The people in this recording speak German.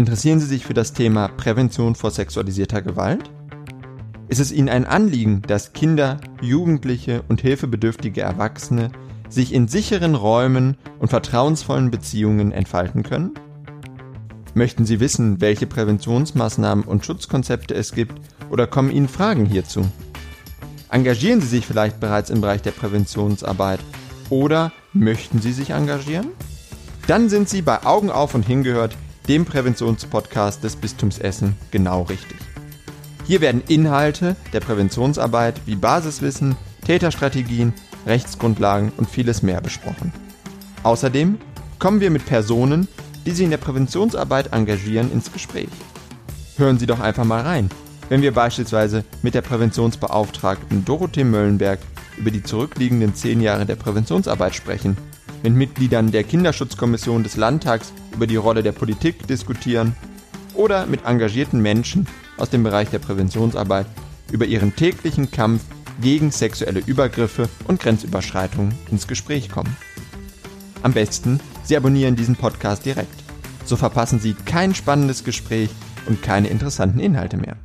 Interessieren Sie sich für das Thema Prävention vor sexualisierter Gewalt? Ist es Ihnen ein Anliegen, dass Kinder, Jugendliche und hilfebedürftige Erwachsene sich in sicheren Räumen und vertrauensvollen Beziehungen entfalten können? Möchten Sie wissen, welche Präventionsmaßnahmen und Schutzkonzepte es gibt oder kommen Ihnen Fragen hierzu? Engagieren Sie sich vielleicht bereits im Bereich der Präventionsarbeit oder möchten Sie sich engagieren? Dann sind Sie bei Augen auf und hingehört, dem Präventionspodcast des Bistums Essen, genau richtig. Hier werden Inhalte der Präventionsarbeit wie Basiswissen, Täterstrategien, Rechtsgrundlagen und vieles mehr besprochen. Außerdem kommen wir mit Personen, die sich in der Präventionsarbeit engagieren, ins Gespräch. Hören Sie doch einfach mal rein, wenn wir beispielsweise mit der Präventionsbeauftragten Dorothee Möllenberg über die zurückliegenden zehn Jahre der Präventionsarbeit sprechen, mit Mitgliedern der Kinderschutzkommission des Landtags über die Rolle der Politik diskutieren oder mit engagierten Menschen aus dem Bereich der Präventionsarbeit über ihren täglichen Kampf gegen sexuelle Übergriffe und Grenzüberschreitungen ins Gespräch kommen. Am besten, Sie abonnieren diesen Podcast direkt. So verpassen Sie kein spannendes Gespräch und keine interessanten Inhalte mehr.